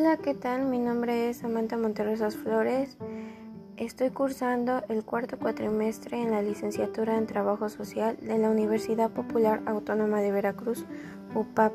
Hola, ¿qué tal? Mi nombre es Samantha Monterrosas Flores. Estoy cursando el cuarto cuatrimestre en la licenciatura en Trabajo Social de la Universidad Popular Autónoma de Veracruz, UPAP.